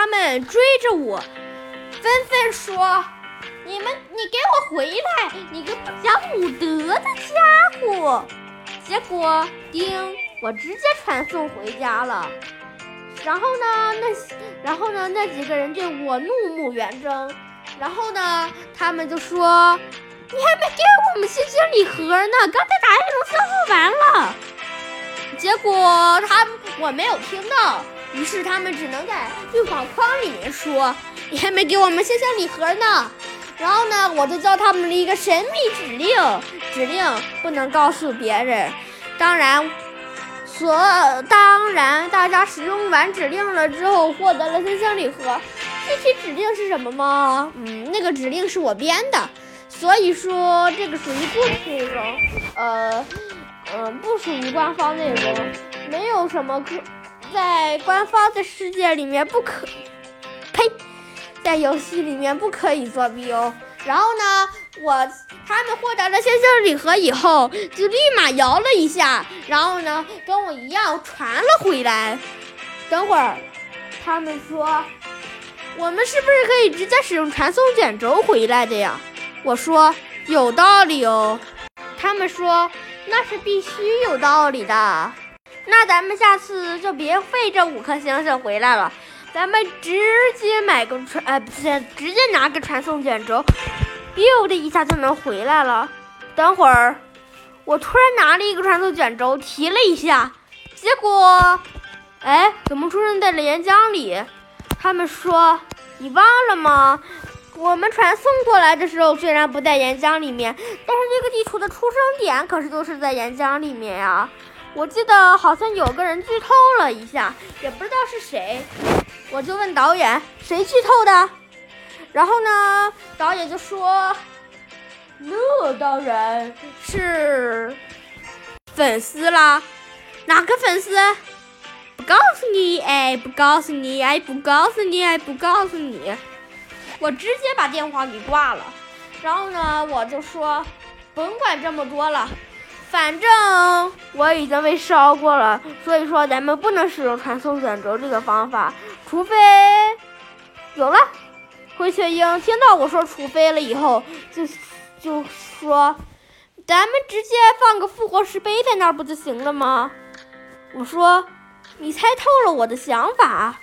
他们追着我，纷纷说：“你们，你给我回来！你个不讲武德的家伙！”结果，叮，我直接传送回家了。然后呢，那然后呢，那几个人对我怒目圆睁。然后呢，他们就说：“你还没给我们星星礼盒呢，刚才打野龙消耗完了。”结果他我没有听到，于是他们只能在对话框里面说：“你还没给我们星星礼盒呢。”然后呢，我就教他们了一个神秘指令，指令不能告诉别人。当然，所当然大家使用完指令了之后，获得了星星礼盒。具体指令是什么吗？嗯，那个指令是我编的，所以说这个属于故事内容。呃。嗯，不属于官方内容，没有什么可在官方的世界里面不可，呸，在游戏里面不可以作弊哦。然后呢，我他们获得了星星礼盒以后，就立马摇了一下，然后呢，跟我一样传了回来。等会儿，他们说，我们是不是可以直接使用传送卷轴回来的呀？我说有道理哦。他们说。那是必须有道理的，那咱们下次就别费这五颗星星回来了，咱们直接买个传，呃，不是，直接拿个传送卷轴，biu 的一下就能回来了。等会儿，我突然拿了一个传送卷轴，提了一下，结果，哎，怎么出现在了岩浆里？他们说，你忘了吗？我们传送过来的时候，虽然不在岩浆里面，但是这个地图的出生点可是都是在岩浆里面呀。我记得好像有个人剧透了一下，也不知道是谁，我就问导演谁剧透的，然后呢，导演就说，那当然是粉丝啦，哪个粉丝？不告诉你，哎，不告诉你，哎，不告诉你，哎，不告诉你。我直接把电话给挂了，然后呢，我就说，甭管这么多了，反正我已经被烧过了，所以说咱们不能使用传送卷轴这个方法，除非有了。灰雀鹰听到我说“除非”了以后，就就说，咱们直接放个复活石碑在那儿不就行了吗？我说，你猜透了我的想法。